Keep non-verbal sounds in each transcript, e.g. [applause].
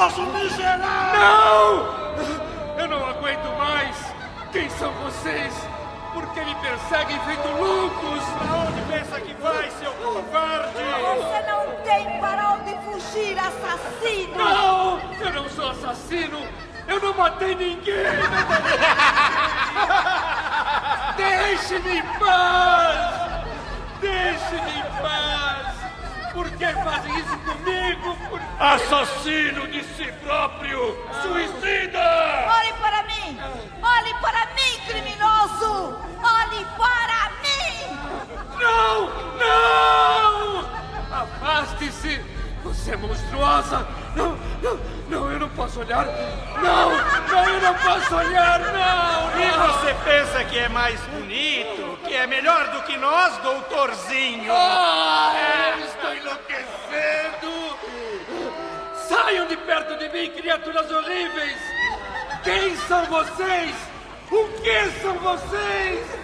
criminoso miserável! Não! Eu não aguento mais! Quem são vocês? Por que me perseguem feito loucos? Pra onde pensa que vai, seu covarde? Você não tem para onde fugir, assassino! Não! Eu não sou assassino! Eu não matei ninguém! [laughs] Deixe-me em paz! Deixe-me em paz! Por que fazem isso comigo? Por... Assassino de si próprio! Suicida! Olhe para mim! Olhe para mim, criminoso! Olhe para mim! Não! Não! Afaste-se! Você é monstruosa! Não, não, não, eu não posso olhar! Não! Não, eu não posso olhar! Não! E não. você pensa que é mais bonito, que é melhor do que nós, doutorzinho? Ah, eu estou enlouquecendo! Saiam de perto de mim, criaturas horríveis! Quem são vocês? O que são vocês?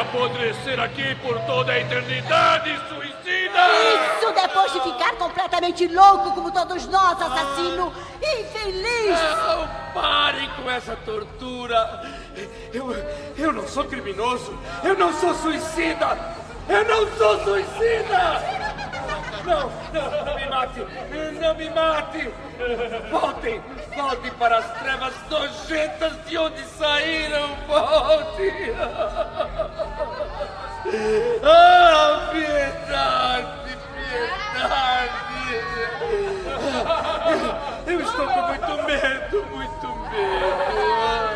Apodrecer aqui por toda a eternidade, suicida! Isso depois de ficar completamente louco como todos nós, assassino! Infeliz! Não, parem com essa tortura! Eu, eu não sou criminoso! Eu não sou suicida! Eu não sou suicida! Não, não, não me mate! Não me mate! Voltem! Voltem para as trevas nojentas de onde saíram! Voltem! Ah, piedade! Piedade! Eu estou com muito medo, muito medo.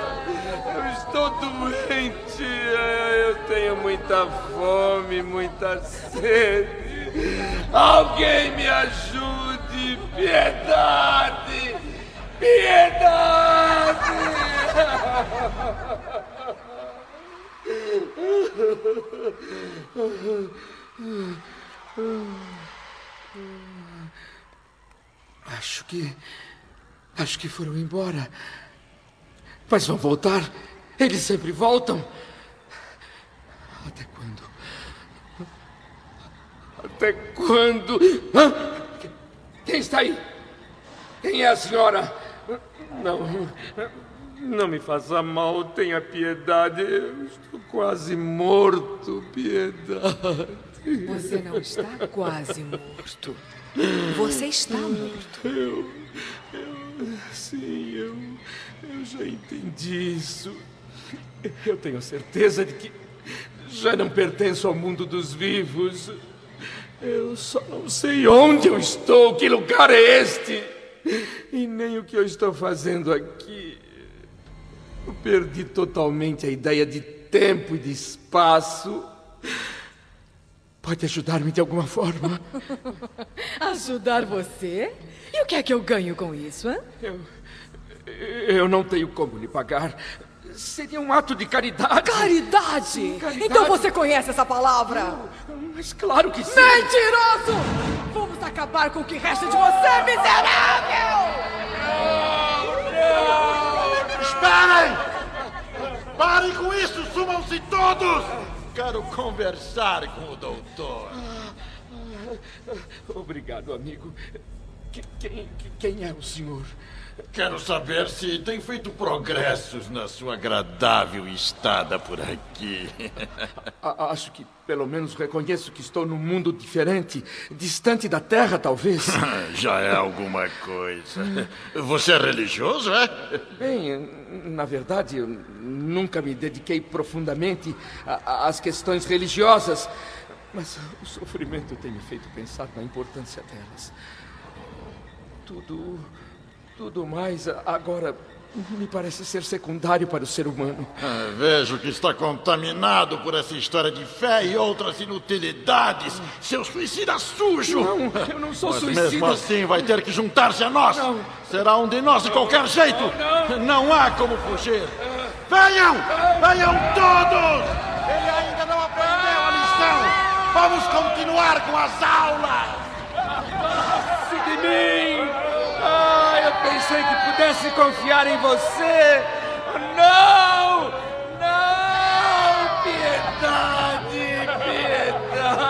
Eu estou doente. Eu tenho muita fome, muita sede. Alguém me ajude. Piedade! Piedade! Acho que. Acho que foram embora. Mas vão voltar. Eles sempre voltam. Até? Até quando? Hã? Quem está aí? Quem é a senhora? Não. Não me faça mal, tenha piedade. Eu estou quase morto, piedade. Você não está quase morto. Você está morto. Eu. Eu. Sim, eu. Eu já entendi isso. Eu tenho certeza de que já não pertenço ao mundo dos vivos. Eu só não sei onde eu estou, que lugar é este, e nem o que eu estou fazendo aqui. Eu perdi totalmente a ideia de tempo e de espaço. Pode ajudar-me de alguma forma? [laughs] Ajudar você? E o que é que eu ganho com isso, hein? Eu, eu não tenho como lhe pagar. Seria um ato de caridade. Caridade! caridade. Então você conhece essa palavra? Mas claro que sim. Mentiroso! Vamos acabar com o que resta de você, miserável! Esperem! Parem com isso! Sumam-se todos! Quero conversar com o doutor. Obrigado, amigo. Que- Quem, quem é o senhor? Quero saber se tem feito progressos na sua agradável estada por aqui. A- acho que pelo menos reconheço que estou num mundo diferente, distante da Terra, talvez. [laughs] Já é alguma coisa. Você é religioso, é? Bem, na verdade, eu nunca me dediquei profundamente às questões religiosas, mas o sofrimento tem me feito pensar na importância delas. Tudo, tudo mais agora me parece ser secundário para o ser humano. Ah, vejo que está contaminado por essa história de fé e outras inutilidades. Seu suicida sujo! Não, eu não sou Mas suicida. mesmo assim vai ter que juntar-se a nós. Não. Será um de nós de qualquer jeito. Não há como fugir. Venham! Venham todos! Ele ainda não aprendeu a lição. Vamos continuar com as aulas. de mim! Pensei que pudesse confiar em você! Não! Não! Piedade! Piedade!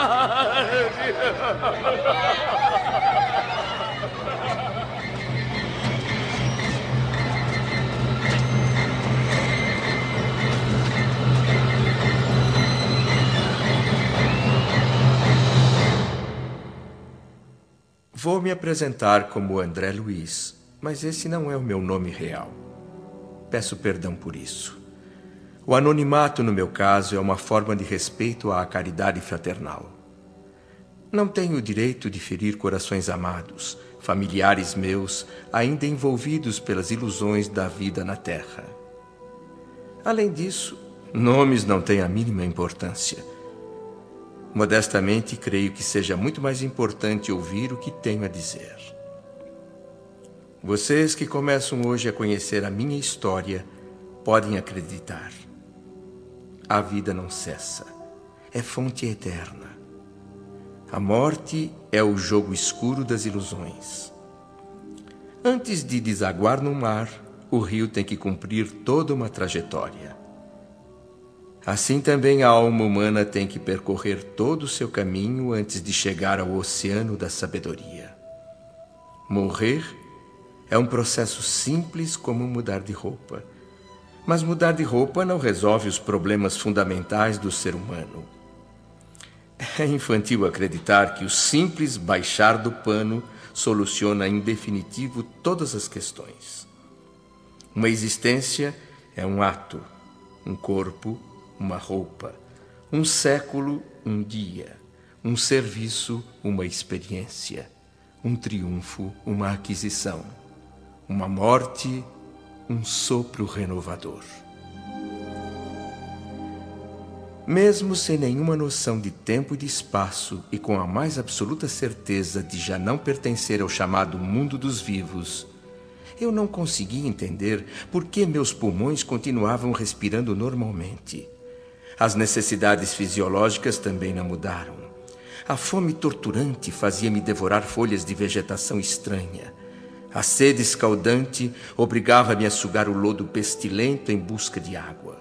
Vou me apresentar como André Luiz, mas esse não é o meu nome real. Peço perdão por isso. O anonimato, no meu caso, é uma forma de respeito à caridade fraternal. Não tenho o direito de ferir corações amados, familiares meus, ainda envolvidos pelas ilusões da vida na Terra. Além disso, nomes não têm a mínima importância. Modestamente, creio que seja muito mais importante ouvir o que tenho a dizer. Vocês que começam hoje a conhecer a minha história podem acreditar. A vida não cessa, é fonte eterna. A morte é o jogo escuro das ilusões. Antes de desaguar no mar, o rio tem que cumprir toda uma trajetória. Assim também a alma humana tem que percorrer todo o seu caminho antes de chegar ao oceano da sabedoria. Morrer é um processo simples como mudar de roupa. Mas mudar de roupa não resolve os problemas fundamentais do ser humano. É infantil acreditar que o simples baixar do pano soluciona em definitivo todas as questões. Uma existência é um ato, um corpo, uma roupa, um século, um dia, um serviço, uma experiência, um triunfo, uma aquisição, uma morte, um sopro renovador. Mesmo sem nenhuma noção de tempo e de espaço e com a mais absoluta certeza de já não pertencer ao chamado mundo dos vivos, eu não conseguia entender por que meus pulmões continuavam respirando normalmente. As necessidades fisiológicas também não mudaram. A fome torturante fazia-me devorar folhas de vegetação estranha. A sede escaldante obrigava-me a sugar o lodo pestilento em busca de água.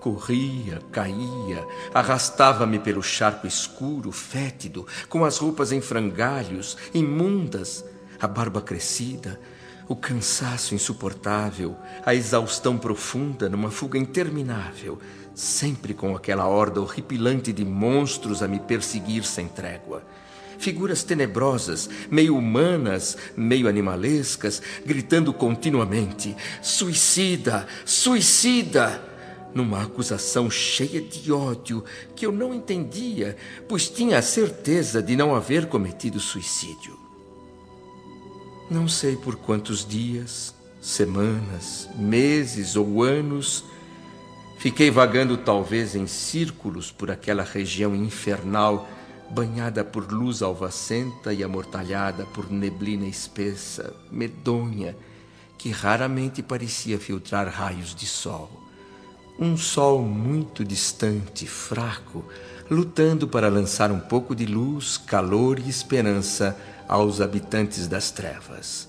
Corria, caía, arrastava-me pelo charco escuro, fétido, com as roupas em frangalhos, imundas, a barba crescida, o cansaço insuportável, a exaustão profunda numa fuga interminável, sempre com aquela horda horripilante de monstros a me perseguir sem trégua. Figuras tenebrosas, meio humanas, meio animalescas, gritando continuamente: Suicida! Suicida! Numa acusação cheia de ódio que eu não entendia, pois tinha a certeza de não haver cometido suicídio. Não sei por quantos dias, semanas, meses ou anos fiquei vagando talvez em círculos por aquela região infernal banhada por luz alvacenta e amortalhada por neblina espessa, medonha, que raramente parecia filtrar raios de sol. Um sol muito distante, fraco, lutando para lançar um pouco de luz, calor e esperança aos habitantes das trevas.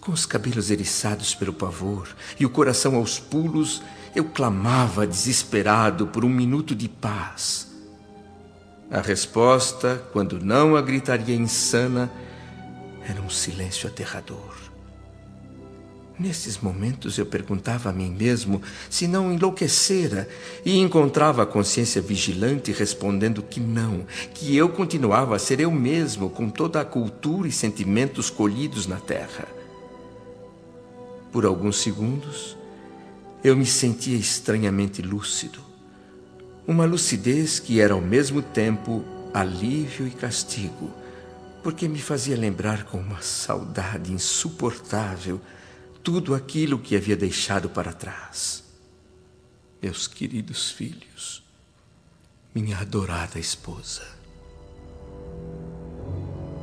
Com os cabelos eriçados pelo pavor e o coração aos pulos, eu clamava desesperado por um minuto de paz. A resposta, quando não a gritaria insana, era um silêncio aterrador. Nesses momentos eu perguntava a mim mesmo se não enlouquecera e encontrava a consciência vigilante respondendo que não, que eu continuava a ser eu mesmo com toda a cultura e sentimentos colhidos na terra. Por alguns segundos, eu me sentia estranhamente lúcido. Uma lucidez que era ao mesmo tempo alívio e castigo, porque me fazia lembrar com uma saudade insuportável tudo aquilo que havia deixado para trás. Meus queridos filhos, minha adorada esposa.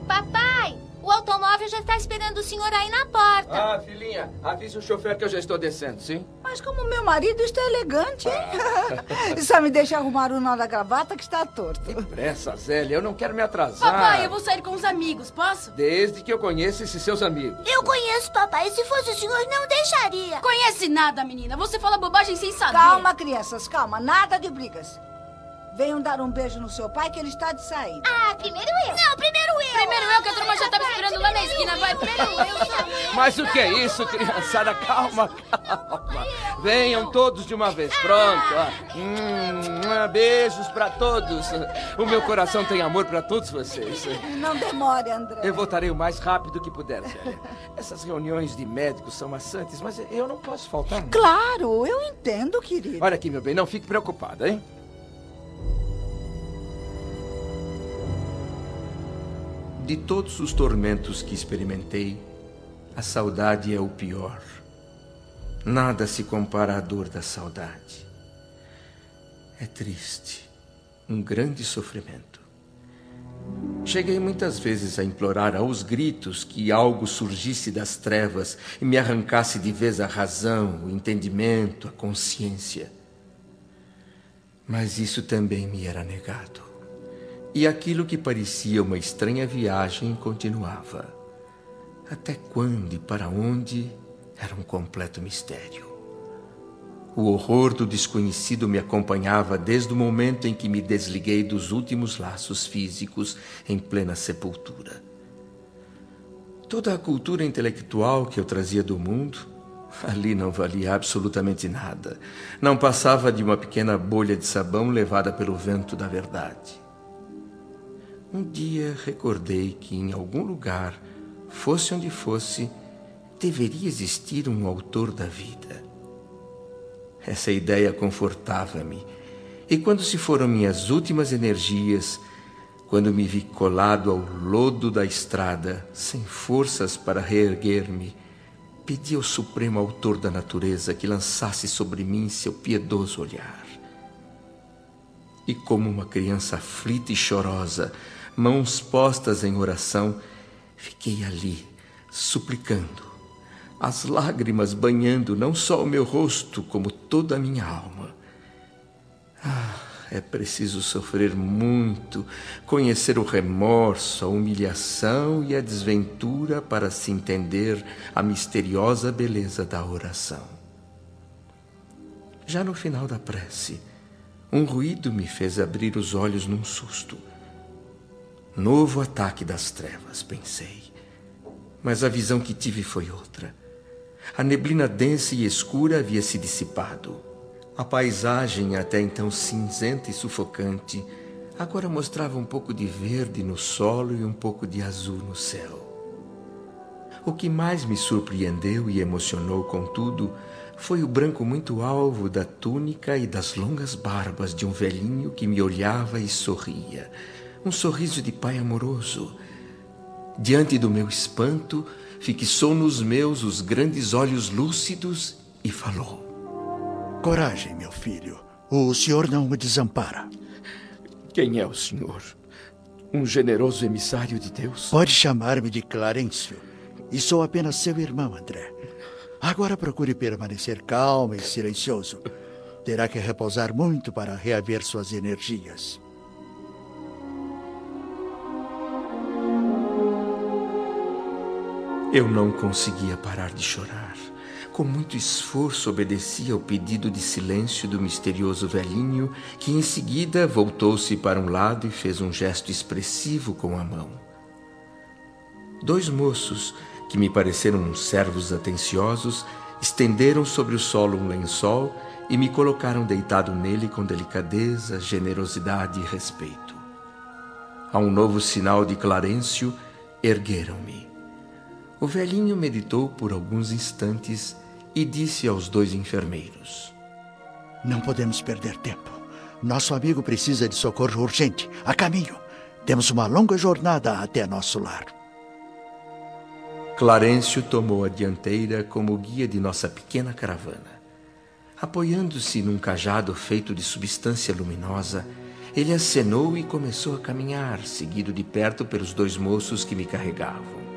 Papai, o automóvel já está esperando o senhor aí na porta. Ah, filhinha, avise o chofer que eu já estou descendo, sim? Mas como meu marido está elegante, hein? [laughs] Só me deixa arrumar o nó da gravata que está torto. Pressa, Zélia, eu não quero me atrasar. Papai, eu vou sair com os amigos, posso? Desde que eu conheça esses seus amigos. Eu conheço papai, e se fosse o senhor, não deixaria. Conhece nada, menina. Você fala bobagem sem saber. Calma, crianças, calma. Nada de brigas. Venham dar um beijo no seu pai que ele está de saída. Ah, primeiro eu. Não, primeiro eu. Primeiro eu, que a turma já estava esperando lá na esquina. Vai, primeiro eu. [laughs] Mas o que é isso, criançada? Calma, calma. Venham todos de uma vez. Pronto. ó. Hum, beijos para todos. O meu coração tem amor para todos vocês. Não demore, André. Eu voltarei o mais rápido que puder, Zélia. Essas reuniões de médicos são maçantes, mas eu não posso faltar. Claro, eu entendo, querido. Olha aqui, meu bem, não fique preocupada, hein? De todos os tormentos que experimentei, a saudade é o pior. Nada se compara à dor da saudade. É triste, um grande sofrimento. Cheguei muitas vezes a implorar aos gritos que algo surgisse das trevas e me arrancasse de vez a razão, o entendimento, a consciência. Mas isso também me era negado. E aquilo que parecia uma estranha viagem continuava. Até quando e para onde era um completo mistério. O horror do desconhecido me acompanhava desde o momento em que me desliguei dos últimos laços físicos em plena sepultura. Toda a cultura intelectual que eu trazia do mundo, ali não valia absolutamente nada. Não passava de uma pequena bolha de sabão levada pelo vento da verdade. Um dia recordei que em algum lugar, fosse onde fosse, deveria existir um autor da vida. Essa ideia confortava-me. E quando se foram minhas últimas energias, quando me vi colado ao lodo da estrada, sem forças para reerguer-me, pedi ao Supremo Autor da natureza que lançasse sobre mim seu piedoso olhar. E como uma criança aflita e chorosa, mãos postas em oração, fiquei ali, suplicando, as lágrimas banhando não só o meu rosto, como toda a minha alma. Ah, é preciso sofrer muito, conhecer o remorso, a humilhação e a desventura para se entender a misteriosa beleza da oração. Já no final da prece, um ruído me fez abrir os olhos num susto. Novo ataque das trevas, pensei. Mas a visão que tive foi outra. A neblina densa e escura havia se dissipado. A paisagem, até então cinzenta e sufocante, agora mostrava um pouco de verde no solo e um pouco de azul no céu. O que mais me surpreendeu e emocionou, contudo, foi o branco muito alvo da túnica e das longas barbas de um velhinho que me olhava e sorria. Um sorriso de pai amoroso. Diante do meu espanto, fixou nos meus os grandes olhos lúcidos e falou: Coragem, meu filho. O senhor não me desampara. Quem é o senhor? Um generoso emissário de Deus? Pode chamar-me de Clarencio. E sou apenas seu irmão, André. Agora procure permanecer calmo e silencioso. Terá que repousar muito para reaver suas energias. Eu não conseguia parar de chorar. Com muito esforço obedeci ao pedido de silêncio do misterioso velhinho, que em seguida voltou-se para um lado e fez um gesto expressivo com a mão. Dois moços, que me pareceram servos atenciosos, estenderam sobre o solo um lençol e me colocaram deitado nele com delicadeza, generosidade e respeito. A um novo sinal de Clarencio, ergueram-me. O velhinho meditou por alguns instantes e disse aos dois enfermeiros: Não podemos perder tempo. Nosso amigo precisa de socorro urgente. A caminho. Temos uma longa jornada até nosso lar. Clarencio tomou a dianteira como guia de nossa pequena caravana. Apoiando-se num cajado feito de substância luminosa, ele acenou e começou a caminhar, seguido de perto pelos dois moços que me carregavam.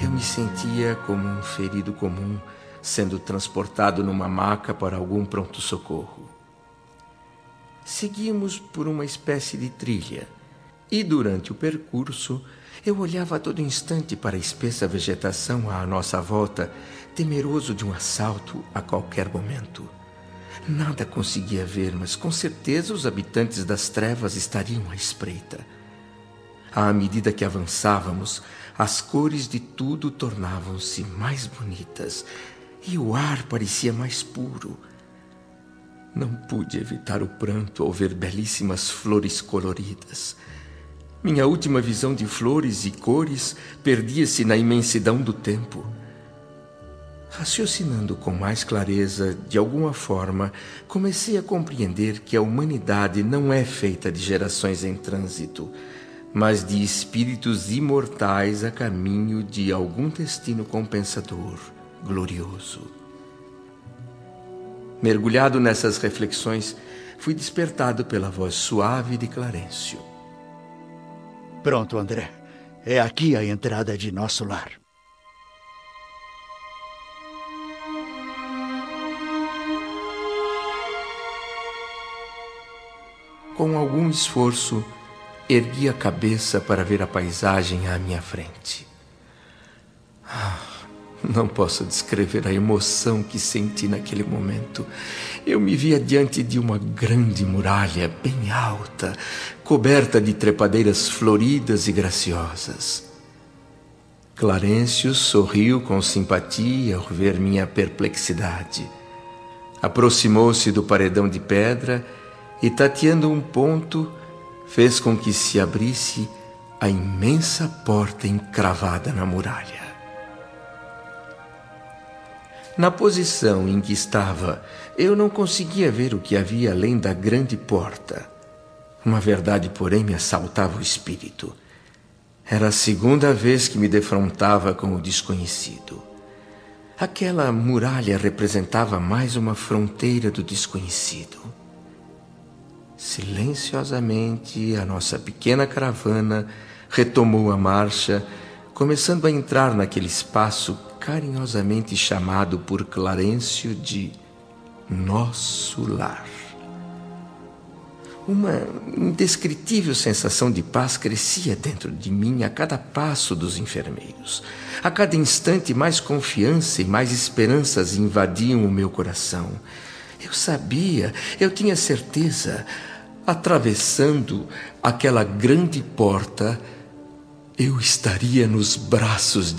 Eu me sentia como um ferido comum sendo transportado numa maca para algum pronto-socorro. Seguimos por uma espécie de trilha e, durante o percurso, eu olhava a todo instante para a espessa vegetação à nossa volta, temeroso de um assalto a qualquer momento. Nada conseguia ver, mas com certeza os habitantes das trevas estariam à espreita. À medida que avançávamos, as cores de tudo tornavam-se mais bonitas e o ar parecia mais puro. Não pude evitar o pranto ao ver belíssimas flores coloridas. Minha última visão de flores e cores perdia-se na imensidão do tempo. Raciocinando com mais clareza, de alguma forma, comecei a compreender que a humanidade não é feita de gerações em trânsito, mas de espíritos imortais a caminho de algum destino compensador, glorioso. Mergulhado nessas reflexões, fui despertado pela voz suave de Clarencio. Pronto, André. É aqui a entrada de nosso lar. Com algum esforço, ergui a cabeça para ver a paisagem à minha frente. Ah, não posso descrever a emoção que senti naquele momento. Eu me via diante de uma grande muralha bem alta, coberta de trepadeiras floridas e graciosas. Clarencio sorriu com simpatia ao ver minha perplexidade. Aproximou-se do paredão de pedra e, tateando um ponto, fez com que se abrisse a imensa porta encravada na muralha. Na posição em que estava, eu não conseguia ver o que havia além da grande porta. Uma verdade, porém, me assaltava o espírito. Era a segunda vez que me defrontava com o desconhecido. Aquela muralha representava mais uma fronteira do desconhecido. Silenciosamente, a nossa pequena caravana retomou a marcha, começando a entrar naquele espaço carinhosamente chamado por Clarencio de nosso lar. Uma indescritível sensação de paz crescia dentro de mim a cada passo dos enfermeiros. A cada instante, mais confiança e mais esperanças invadiam o meu coração. Eu sabia, eu tinha certeza, atravessando aquela grande porta, eu estaria nos braços de